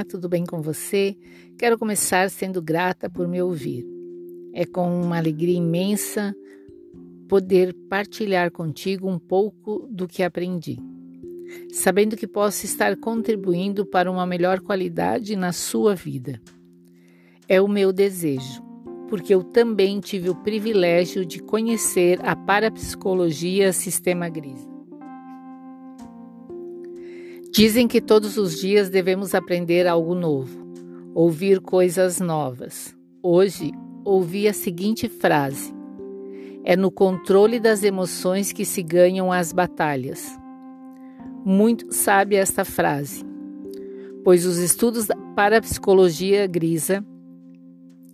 Olá, tudo bem com você? Quero começar sendo grata por me ouvir. É com uma alegria imensa poder partilhar contigo um pouco do que aprendi, sabendo que posso estar contribuindo para uma melhor qualidade na sua vida. É o meu desejo, porque eu também tive o privilégio de conhecer a parapsicologia Sistema Grisa. Dizem que todos os dias devemos aprender algo novo, ouvir coisas novas. Hoje ouvi a seguinte frase: É no controle das emoções que se ganham as batalhas. Muito sabe esta frase, pois os estudos para a psicologia grisa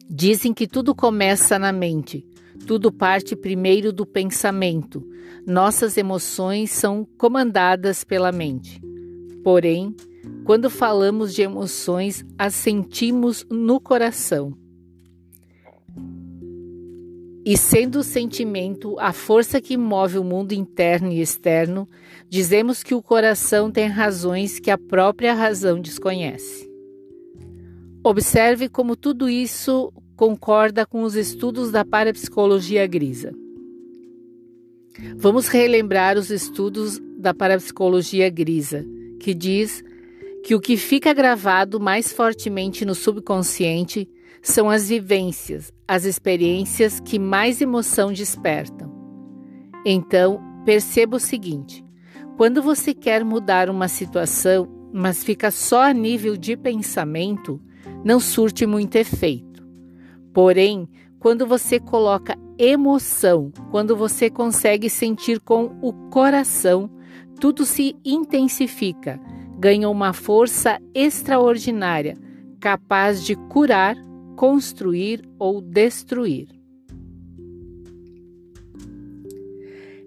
dizem que tudo começa na mente, tudo parte primeiro do pensamento. Nossas emoções são comandadas pela mente. Porém, quando falamos de emoções, as sentimos no coração. E sendo o sentimento a força que move o mundo interno e externo, dizemos que o coração tem razões que a própria razão desconhece. Observe como tudo isso concorda com os estudos da parapsicologia grisa. Vamos relembrar os estudos da parapsicologia grisa que diz que o que fica gravado mais fortemente no subconsciente são as vivências, as experiências que mais emoção despertam. Então, perceba o seguinte: quando você quer mudar uma situação, mas fica só a nível de pensamento, não surte muito efeito. Porém, quando você coloca emoção, quando você consegue sentir com o coração, tudo se intensifica, ganha uma força extraordinária, capaz de curar, construir ou destruir.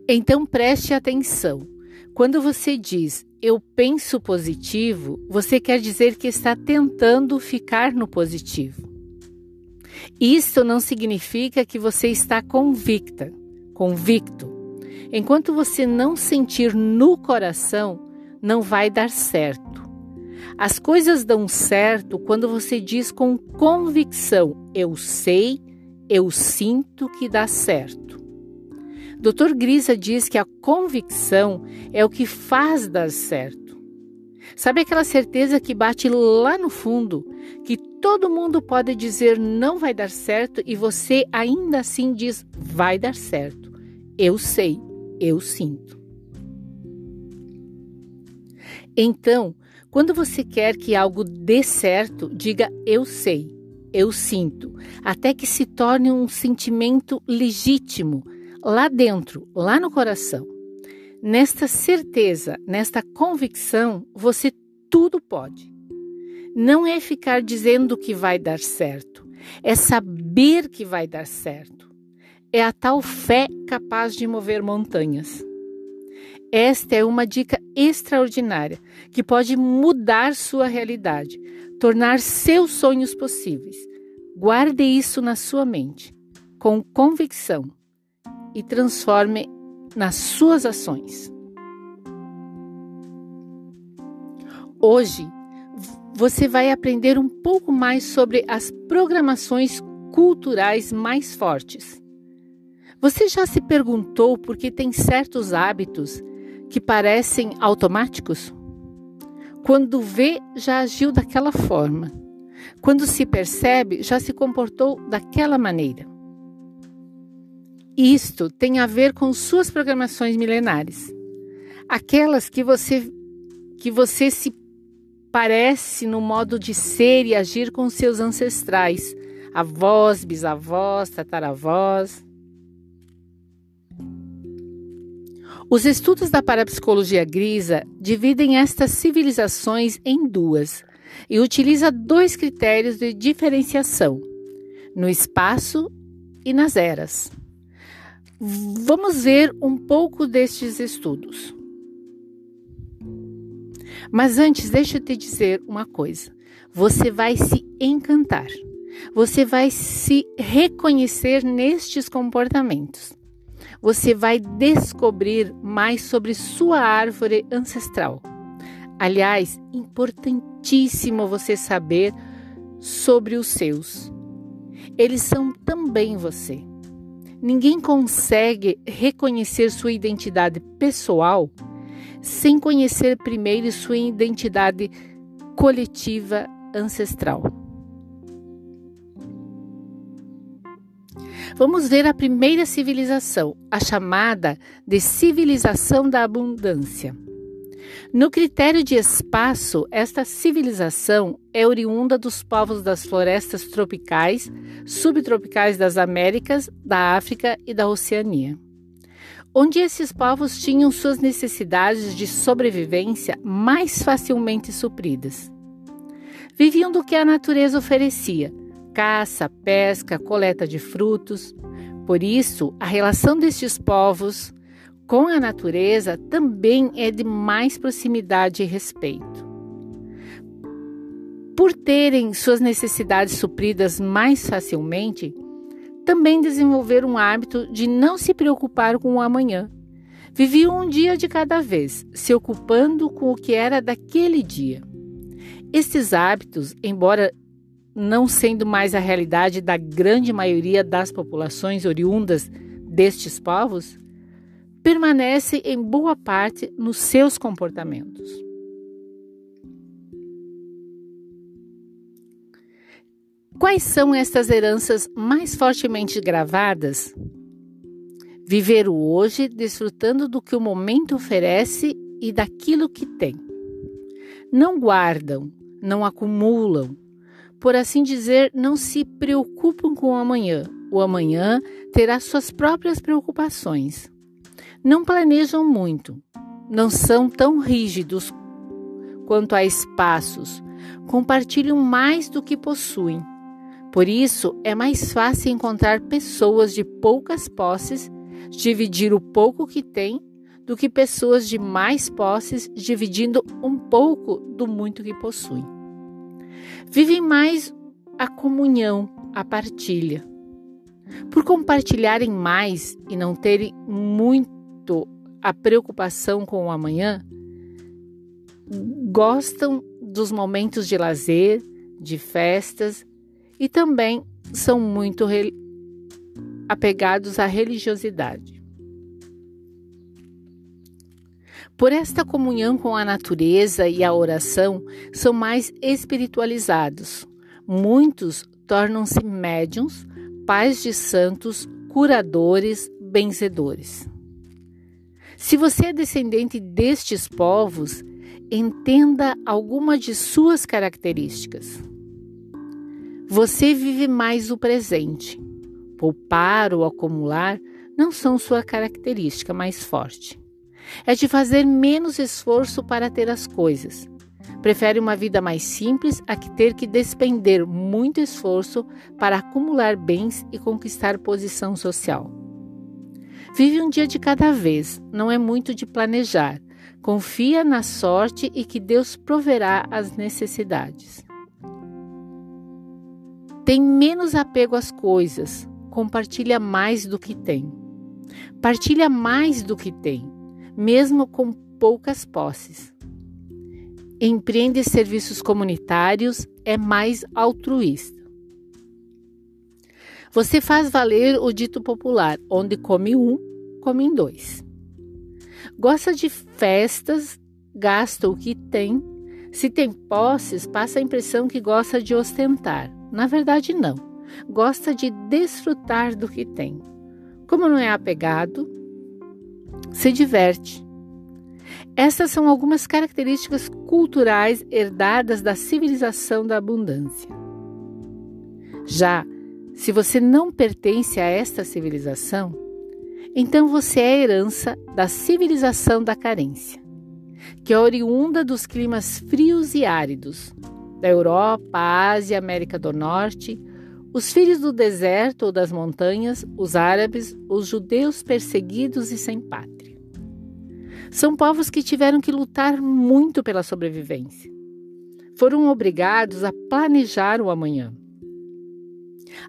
Então preste atenção. Quando você diz eu penso positivo, você quer dizer que está tentando ficar no positivo. Isso não significa que você está convicta, convicto. Enquanto você não sentir no coração, não vai dar certo. As coisas dão certo quando você diz com convicção: eu sei, eu sinto que dá certo. Dr. Grisa diz que a convicção é o que faz dar certo. Sabe aquela certeza que bate lá no fundo, que todo mundo pode dizer não vai dar certo e você ainda assim diz vai dar certo. Eu sei eu sinto. Então, quando você quer que algo dê certo, diga eu sei, eu sinto, até que se torne um sentimento legítimo lá dentro, lá no coração. Nesta certeza, nesta convicção, você tudo pode. Não é ficar dizendo que vai dar certo, é saber que vai dar certo é a tal fé capaz de mover montanhas. Esta é uma dica extraordinária que pode mudar sua realidade, tornar seus sonhos possíveis. Guarde isso na sua mente, com convicção, e transforme nas suas ações. Hoje, você vai aprender um pouco mais sobre as programações culturais mais fortes você já se perguntou por que tem certos hábitos que parecem automáticos? Quando vê, já agiu daquela forma. Quando se percebe, já se comportou daquela maneira. Isto tem a ver com suas programações milenares. Aquelas que você que você se parece no modo de ser e agir com seus ancestrais, avós, bisavós, tataravós. Os estudos da parapsicologia grisa dividem estas civilizações em duas e utiliza dois critérios de diferenciação: no espaço e nas eras. Vamos ver um pouco destes estudos. Mas antes, deixa eu te dizer uma coisa. Você vai se encantar. Você vai se reconhecer nestes comportamentos você vai descobrir mais sobre sua árvore ancestral. Aliás, importantíssimo você saber sobre os seus. Eles são também você. Ninguém consegue reconhecer sua identidade pessoal sem conhecer primeiro sua identidade coletiva ancestral. Vamos ver a primeira civilização, a chamada de civilização da abundância. No critério de espaço, esta civilização é oriunda dos povos das florestas tropicais, subtropicais das Américas, da África e da Oceania, onde esses povos tinham suas necessidades de sobrevivência mais facilmente supridas. Viviam do que a natureza oferecia: caça, pesca, coleta de frutos. Por isso, a relação destes povos com a natureza também é de mais proximidade e respeito. Por terem suas necessidades supridas mais facilmente, também desenvolveram um hábito de não se preocupar com o amanhã. Viviam um dia de cada vez, se ocupando com o que era daquele dia. Estes hábitos, embora não sendo mais a realidade da grande maioria das populações oriundas destes povos, permanece em boa parte nos seus comportamentos. Quais são estas heranças mais fortemente gravadas? Viver o hoje desfrutando do que o momento oferece e daquilo que tem. Não guardam, não acumulam, por assim dizer, não se preocupam com o amanhã. O amanhã terá suas próprias preocupações não planejam muito, não são tão rígidos quanto a espaços, compartilham mais do que possuem. Por isso, é mais fácil encontrar pessoas de poucas posses dividir o pouco que têm do que pessoas de mais posses dividindo um pouco do muito que possuem. Vivem mais a comunhão, a partilha. Por compartilharem mais e não terem muito a preocupação com o amanhã, gostam dos momentos de lazer, de festas e também são muito apegados à religiosidade. Por esta comunhão com a natureza e a oração, são mais espiritualizados. Muitos tornam-se médiums, pais de santos, curadores, benzedores. Se você é descendente destes povos, entenda alguma de suas características. Você vive mais o presente. Poupar ou acumular não são sua característica mais forte. É de fazer menos esforço para ter as coisas. Prefere uma vida mais simples a que ter que despender muito esforço para acumular bens e conquistar posição social. Vive um dia de cada vez, não é muito de planejar. Confia na sorte e que Deus proverá as necessidades. Tem menos apego às coisas, compartilha mais do que tem. Partilha mais do que tem, mesmo com poucas posses. Empreende serviços comunitários, é mais altruísta. Você faz valer o dito popular: onde come um, come dois. Gosta de festas, gasta o que tem. Se tem posses, passa a impressão que gosta de ostentar. Na verdade, não. Gosta de desfrutar do que tem. Como não é apegado, se diverte. Essas são algumas características culturais herdadas da civilização da abundância. Já se você não pertence a esta civilização, então você é herança da civilização da carência, que é oriunda dos climas frios e áridos da Europa, Ásia, América do Norte, os filhos do deserto ou das montanhas, os árabes, os judeus perseguidos e sem pátria. São povos que tiveram que lutar muito pela sobrevivência. Foram obrigados a planejar o amanhã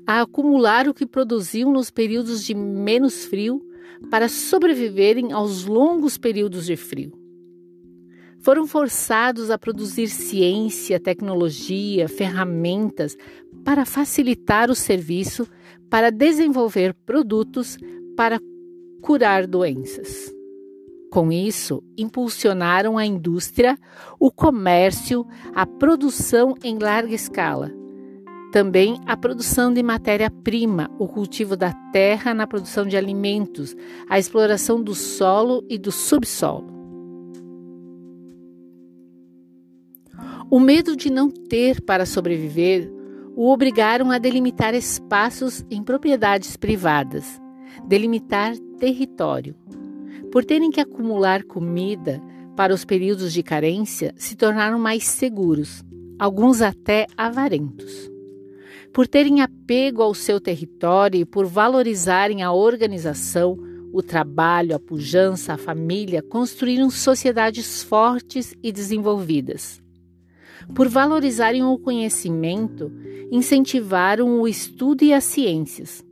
a acumular o que produziam nos períodos de menos frio para sobreviverem aos longos períodos de frio. Foram forçados a produzir ciência, tecnologia, ferramentas para facilitar o serviço, para desenvolver produtos, para curar doenças. Com isso, impulsionaram a indústria, o comércio, a produção em larga escala. Também a produção de matéria-prima, o cultivo da terra na produção de alimentos, a exploração do solo e do subsolo. O medo de não ter para sobreviver o obrigaram a delimitar espaços em propriedades privadas, delimitar território. Por terem que acumular comida para os períodos de carência, se tornaram mais seguros, alguns até avarentos. Por terem apego ao seu território e por valorizarem a organização, o trabalho, a pujança, a família, construíram sociedades fortes e desenvolvidas. Por valorizarem o conhecimento, incentivaram o estudo e as ciências.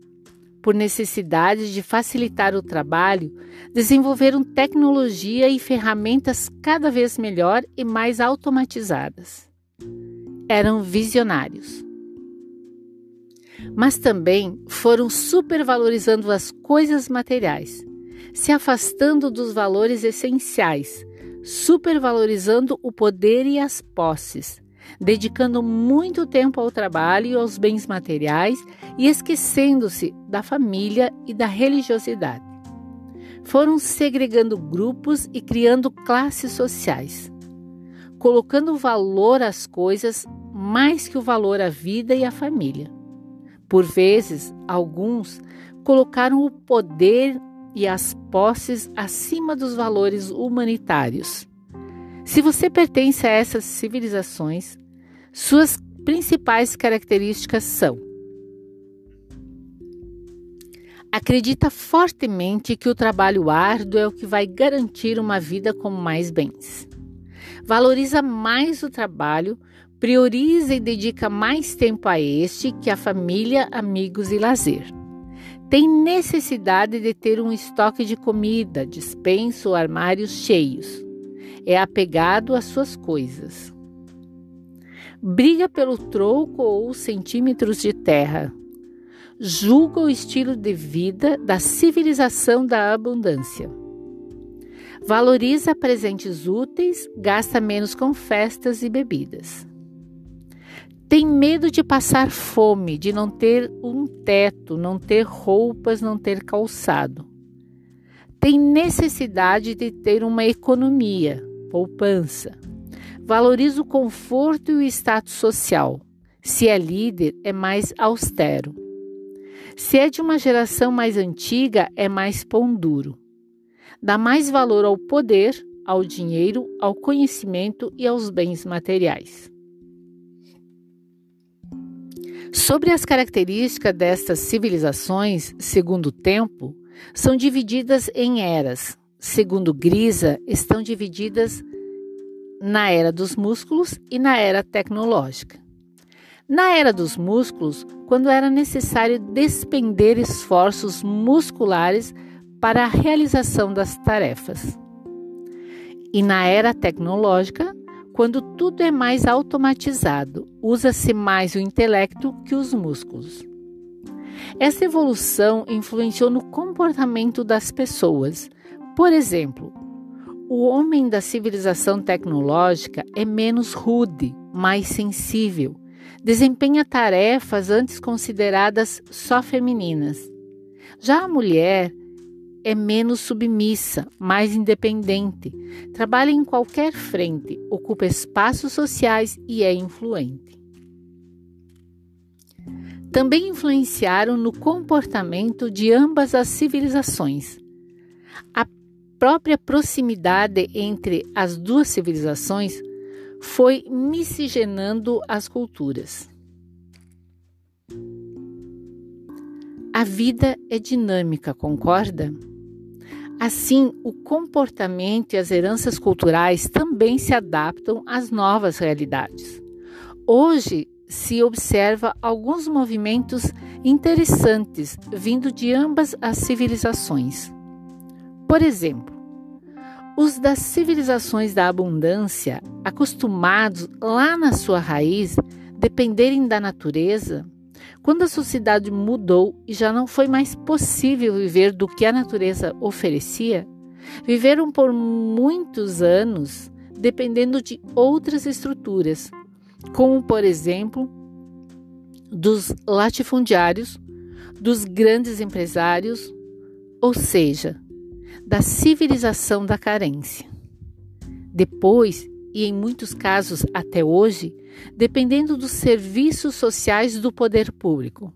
Por necessidade de facilitar o trabalho, desenvolveram tecnologia e ferramentas cada vez melhor e mais automatizadas. Eram visionários. Mas também foram supervalorizando as coisas materiais, se afastando dos valores essenciais, supervalorizando o poder e as posses, dedicando muito tempo ao trabalho e aos bens materiais e esquecendo-se da família e da religiosidade. Foram segregando grupos e criando classes sociais, colocando valor às coisas mais que o valor à vida e à família. Por vezes, alguns colocaram o poder e as posses acima dos valores humanitários. Se você pertence a essas civilizações, suas principais características são: acredita fortemente que o trabalho árduo é o que vai garantir uma vida com mais bens. Valoriza mais o trabalho, prioriza e dedica mais tempo a este que a família, amigos e lazer tem necessidade de ter um estoque de comida, dispensa ou armários cheios. É apegado às suas coisas. Briga pelo troco ou centímetros de terra. Julga o estilo de vida da civilização da abundância. Valoriza presentes úteis, gasta menos com festas e bebidas. Tem medo de passar fome, de não ter um teto, não ter roupas, não ter calçado. Tem necessidade de ter uma economia, poupança. Valoriza o conforto e o status social. Se é líder, é mais austero. Se é de uma geração mais antiga, é mais pão duro. Dá mais valor ao poder, ao dinheiro, ao conhecimento e aos bens materiais. Sobre as características destas civilizações, segundo o tempo, são divididas em eras. Segundo Grisa, estão divididas na era dos músculos e na era tecnológica. Na era dos músculos, quando era necessário despender esforços musculares para a realização das tarefas. E na era tecnológica, quando tudo é mais automatizado, usa-se mais o intelecto que os músculos. Essa evolução influenciou no comportamento das pessoas. Por exemplo, o homem da civilização tecnológica é menos rude, mais sensível, desempenha tarefas antes consideradas só femininas. Já a mulher é menos submissa, mais independente, trabalha em qualquer frente, ocupa espaços sociais e é influente. Também influenciaram no comportamento de ambas as civilizações. A própria proximidade entre as duas civilizações foi miscigenando as culturas. A vida é dinâmica, concorda? Assim, o comportamento e as heranças culturais também se adaptam às novas realidades. Hoje se observa alguns movimentos interessantes vindo de ambas as civilizações. Por exemplo, Os das civilizações da abundância, acostumados lá na sua raiz, dependerem da natureza, quando a sociedade mudou e já não foi mais possível viver do que a natureza oferecia, viveram por muitos anos dependendo de outras estruturas, como, por exemplo, dos latifundiários, dos grandes empresários, ou seja, da civilização da carência. Depois, e em muitos casos até hoje, dependendo dos serviços sociais do poder público.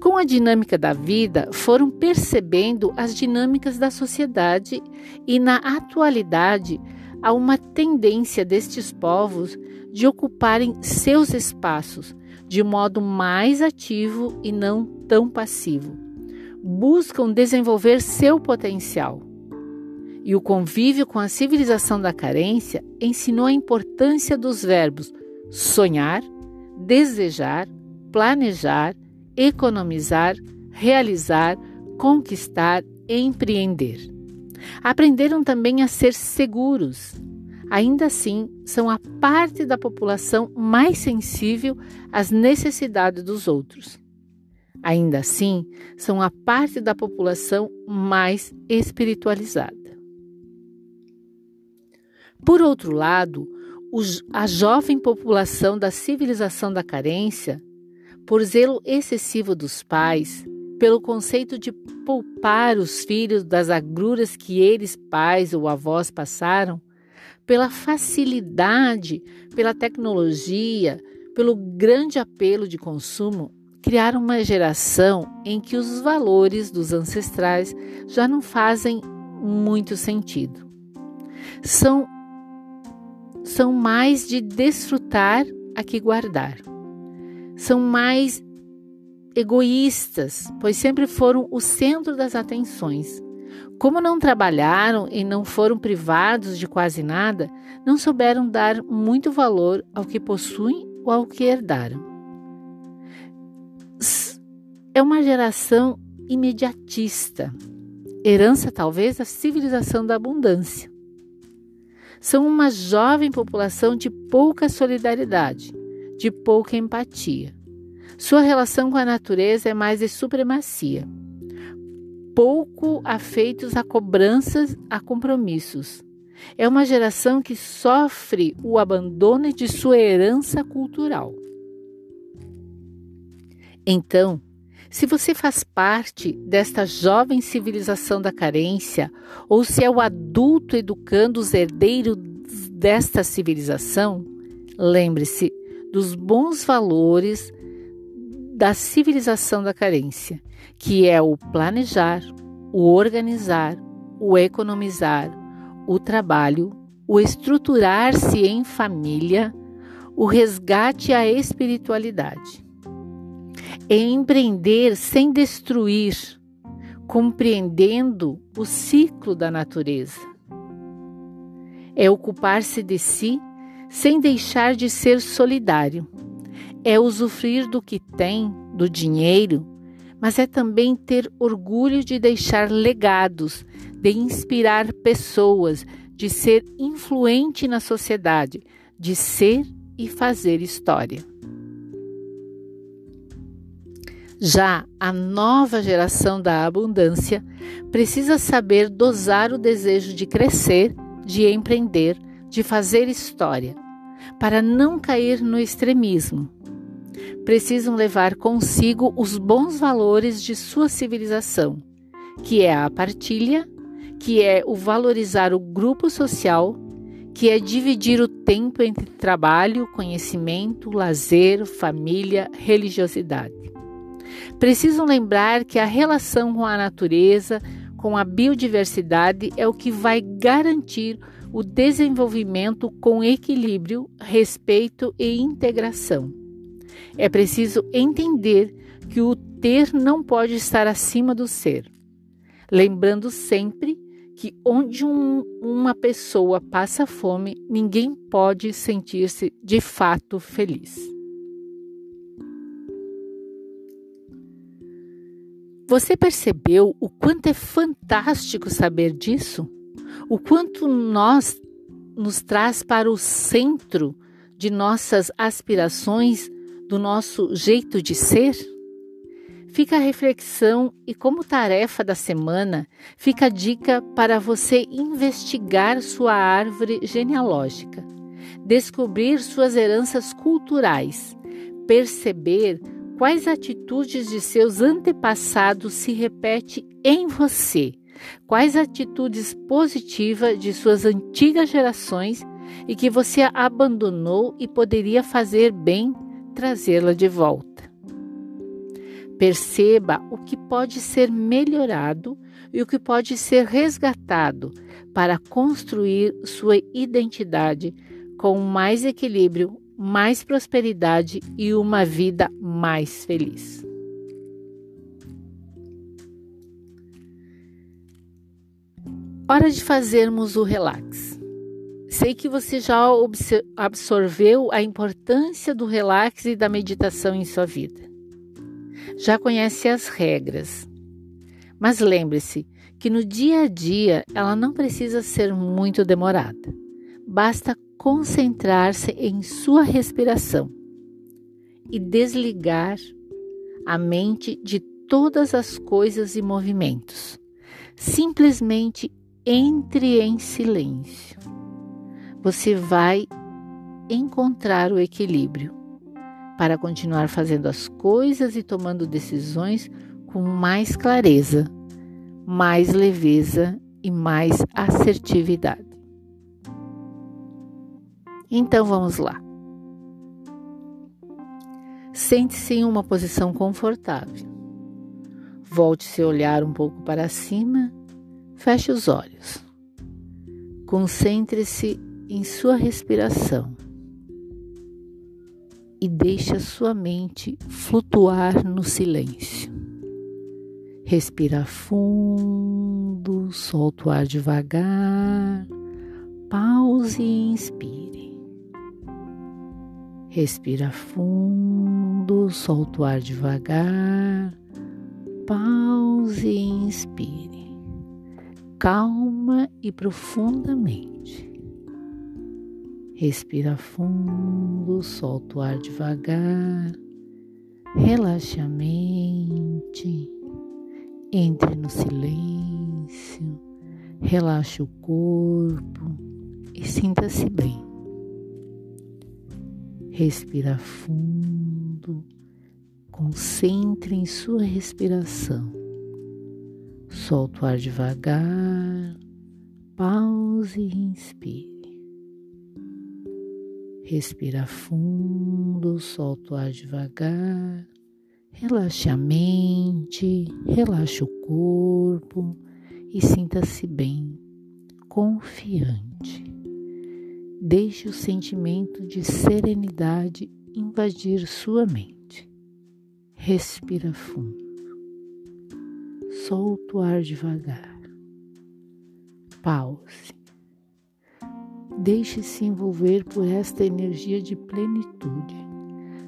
Com a dinâmica da vida, foram percebendo as dinâmicas da sociedade e, na atualidade, há uma tendência destes povos de ocuparem seus espaços de modo mais ativo e não tão passivo. Buscam desenvolver seu potencial. E o convívio com a civilização da carência ensinou a importância dos verbos sonhar, desejar, planejar, economizar, realizar, conquistar, empreender. Aprenderam também a ser seguros. Ainda assim, são a parte da população mais sensível às necessidades dos outros. Ainda assim, são a parte da população mais espiritualizada. Por outro lado, a jovem população da civilização da carência, por zelo excessivo dos pais, pelo conceito de poupar os filhos das agruras que eles, pais ou avós, passaram, pela facilidade, pela tecnologia, pelo grande apelo de consumo, criaram uma geração em que os valores dos ancestrais já não fazem muito sentido. São, são mais de desfrutar a que guardar. São mais egoístas, pois sempre foram o centro das atenções. Como não trabalharam e não foram privados de quase nada, não souberam dar muito valor ao que possuem ou ao que herdaram. É uma geração imediatista, herança talvez da civilização da abundância. São uma jovem população de pouca solidariedade, de pouca empatia. Sua relação com a natureza é mais de supremacia. Pouco afeitos a cobranças, a compromissos. É uma geração que sofre o abandono de sua herança cultural. Então, se você faz parte desta jovem civilização da carência, ou se é o adulto educando os herdeiros desta civilização, lembre-se dos bons valores da civilização da carência, que é o planejar, o organizar, o economizar, o trabalho, o estruturar-se em família, o resgate à espiritualidade. É empreender sem destruir, compreendendo o ciclo da natureza. É ocupar-se de si sem deixar de ser solidário é usufruir do que tem, do dinheiro, mas é também ter orgulho de deixar legados, de inspirar pessoas, de ser influente na sociedade, de ser e fazer história. Já a nova geração da abundância precisa saber dosar o desejo de crescer, de empreender, de fazer história, para não cair no extremismo precisam levar consigo os bons valores de sua civilização, que é a partilha, que é o valorizar o grupo social, que é dividir o tempo entre trabalho, conhecimento, lazer, família, religiosidade. Precisam lembrar que a relação com a natureza, com a biodiversidade, é o que vai garantir o desenvolvimento com equilíbrio, respeito e integração. É preciso entender que o ter não pode estar acima do ser, lembrando sempre que onde um, uma pessoa passa fome, ninguém pode sentir-se de fato feliz. Você percebeu o quanto é fantástico saber disso? o quanto nós nos traz para o centro de nossas aspirações, do nosso jeito de ser? Fica a reflexão e, como tarefa da semana, fica a dica para você investigar sua árvore genealógica, descobrir suas heranças culturais, perceber quais atitudes de seus antepassados se repete em você, quais atitudes positivas de suas antigas gerações e que você abandonou e poderia fazer bem trazê-la de volta. Perceba o que pode ser melhorado e o que pode ser resgatado para construir sua identidade com mais equilíbrio, mais prosperidade e uma vida mais feliz. Hora de fazermos o relax. Sei que você já absorveu a importância do relax e da meditação em sua vida já conhece as regras. Mas lembre-se que no dia a dia ela não precisa ser muito demorada. Basta concentrar-se em sua respiração e desligar a mente de todas as coisas e movimentos. Simplesmente entre em silêncio. Você vai encontrar o equilíbrio para continuar fazendo as coisas e tomando decisões com mais clareza, mais leveza e mais assertividade. Então vamos lá. Sente-se em uma posição confortável. Volte seu olhar um pouco para cima, feche os olhos. Concentre-se em sua respiração e deixe a sua mente flutuar no silêncio. Respira fundo, solta o ar devagar, pause e inspire. Respira fundo, solta o ar devagar, pause e inspire. Calma e profundamente. Respira fundo, solta o ar devagar. Relaxe a mente. Entre no silêncio. Relaxe o corpo e sinta-se bem. Respira fundo. Concentre em sua respiração. Solta o ar devagar. Pause e inspire. Respira fundo, solta o ar devagar. Relaxe a mente, relaxe o corpo e sinta-se bem, confiante. Deixe o sentimento de serenidade invadir sua mente. Respira fundo. Solta o ar devagar. Pause. Deixe-se envolver por esta energia de plenitude.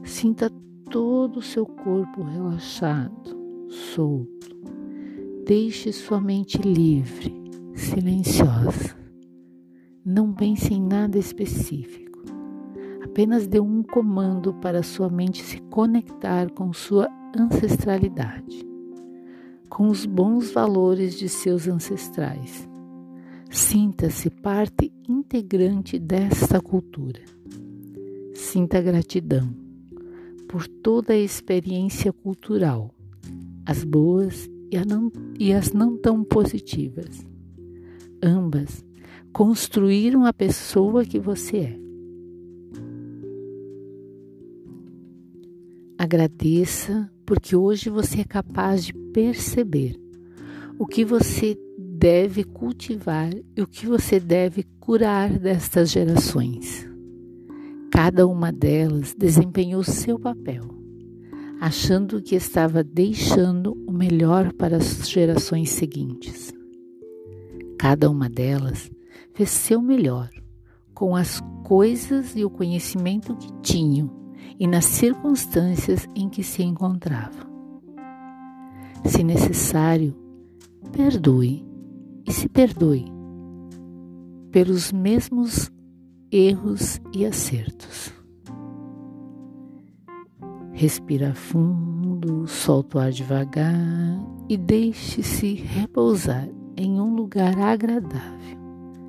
Sinta todo o seu corpo relaxado, solto. Deixe sua mente livre, silenciosa. Não pense em nada específico. Apenas dê um comando para sua mente se conectar com sua ancestralidade, com os bons valores de seus ancestrais Sinta-se parte integrante desta cultura. Sinta gratidão por toda a experiência cultural, as boas e, não, e as não tão positivas. Ambas construíram a pessoa que você é. Agradeça porque hoje você é capaz de perceber o que você deve cultivar e o que você deve curar destas gerações. Cada uma delas desempenhou seu papel, achando que estava deixando o melhor para as gerações seguintes. Cada uma delas fez seu melhor com as coisas e o conhecimento que tinham e nas circunstâncias em que se encontravam. Se necessário, perdoe e se perdoe. pelos mesmos erros e acertos. Respira fundo, solta o ar devagar e deixe-se repousar em um lugar agradável,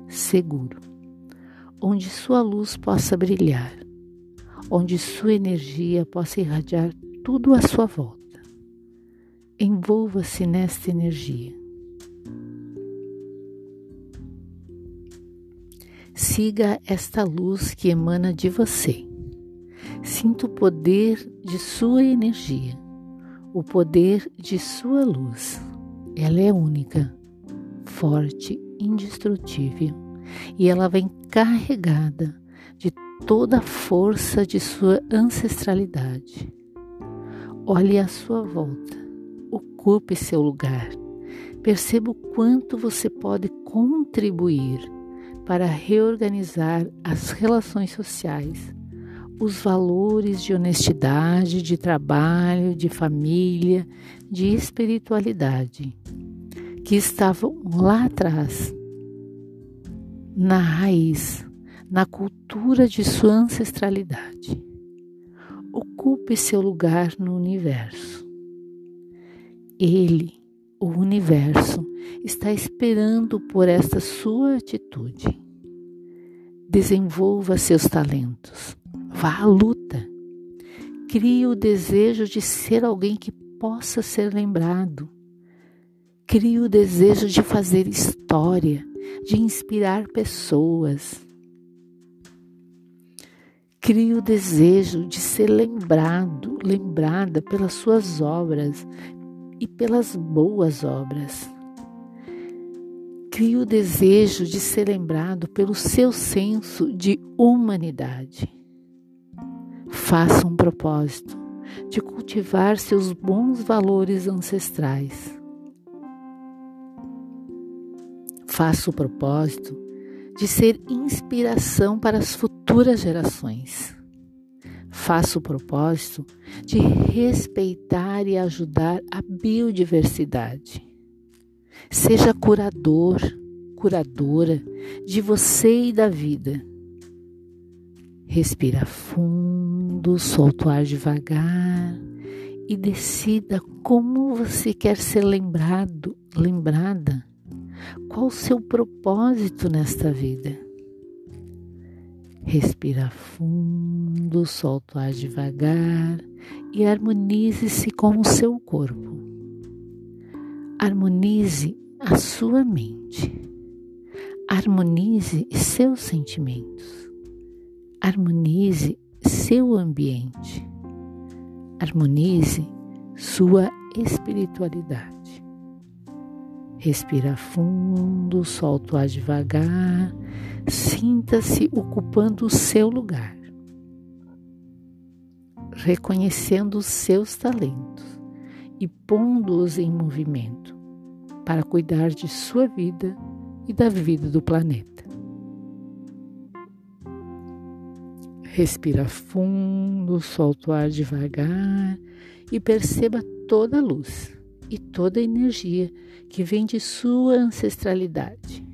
seguro, onde sua luz possa brilhar, onde sua energia possa irradiar tudo à sua volta. Envolva-se nesta energia. Siga esta luz que emana de você. Sinta o poder de sua energia, o poder de sua luz. Ela é única, forte, indestrutível e ela vem carregada de toda a força de sua ancestralidade. Olhe à sua volta, ocupe seu lugar, perceba o quanto você pode contribuir para reorganizar as relações sociais, os valores de honestidade, de trabalho, de família, de espiritualidade, que estavam lá atrás, na raiz, na cultura de sua ancestralidade. Ocupe seu lugar no universo. Ele, o universo, está esperando por esta sua atitude. Desenvolva seus talentos. Vá à luta. Crie o desejo de ser alguém que possa ser lembrado. Crie o desejo de fazer história, de inspirar pessoas. Crie o desejo de ser lembrado, lembrada pelas suas obras e pelas boas obras. Crie o desejo de ser lembrado pelo seu senso de humanidade. Faça um propósito de cultivar seus bons valores ancestrais. Faça o propósito de ser inspiração para as futuras gerações. Faça o propósito de respeitar e ajudar a biodiversidade. Seja curador, curadora de você e da vida. Respira fundo, solta o ar devagar e decida como você quer ser lembrado, lembrada. Qual o seu propósito nesta vida? Respira fundo, solta o ar devagar e harmonize-se com o seu corpo. Harmonize a sua mente. Harmonize seus sentimentos. Harmonize seu ambiente. Harmonize sua espiritualidade. Respira fundo, solta o ar devagar, sinta-se ocupando o seu lugar, reconhecendo os seus talentos e pondo-os em movimento para cuidar de sua vida e da vida do planeta. Respira fundo, solta o ar devagar e perceba toda a luz e toda a energia que vem de sua ancestralidade.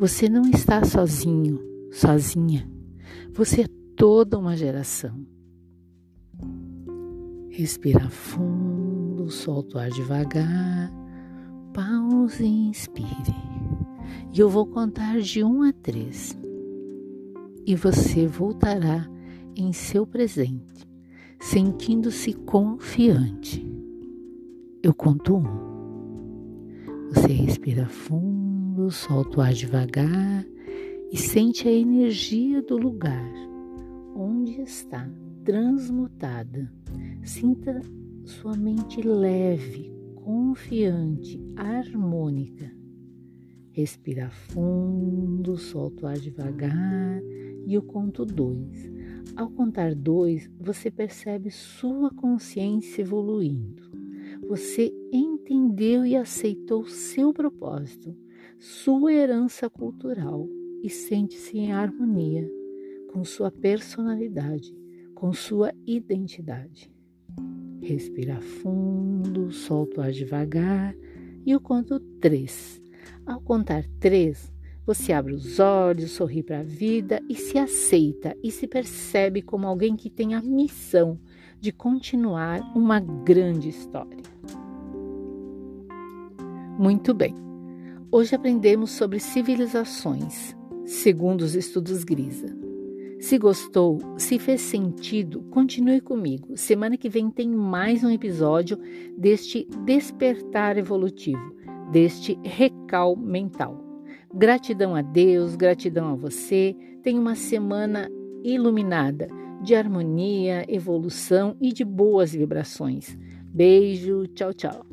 Você não está sozinho, sozinha. Você é toda uma geração. Respira fundo, solta o ar devagar pause e inspire. E eu vou contar de um a três. E você voltará em seu presente, sentindo-se confiante. Eu conto um. Você respira fundo, solta o ar devagar e sente a energia do lugar onde está transmutada. Sinta sua mente leve, confiante, harmônica. Respira fundo, solta o ar devagar e eu conto dois. Ao contar dois, você percebe sua consciência evoluindo. Você entendeu e aceitou seu propósito, sua herança cultural e sente-se em harmonia com sua personalidade, com sua identidade. Respira fundo, solta o ar devagar e eu conto três. Ao contar três, Você abre os olhos, sorri para a vida e se aceita e se percebe como alguém que tem a missão de continuar uma grande história. Muito bem. Hoje aprendemos sobre civilizações, segundo os estudos Grisa. Se gostou, se fez sentido, continue comigo. Semana que vem tem mais um episódio deste despertar evolutivo, deste recal mental. Gratidão a Deus, gratidão a você. Tenha uma semana iluminada de harmonia, evolução e de boas vibrações. Beijo, tchau, tchau.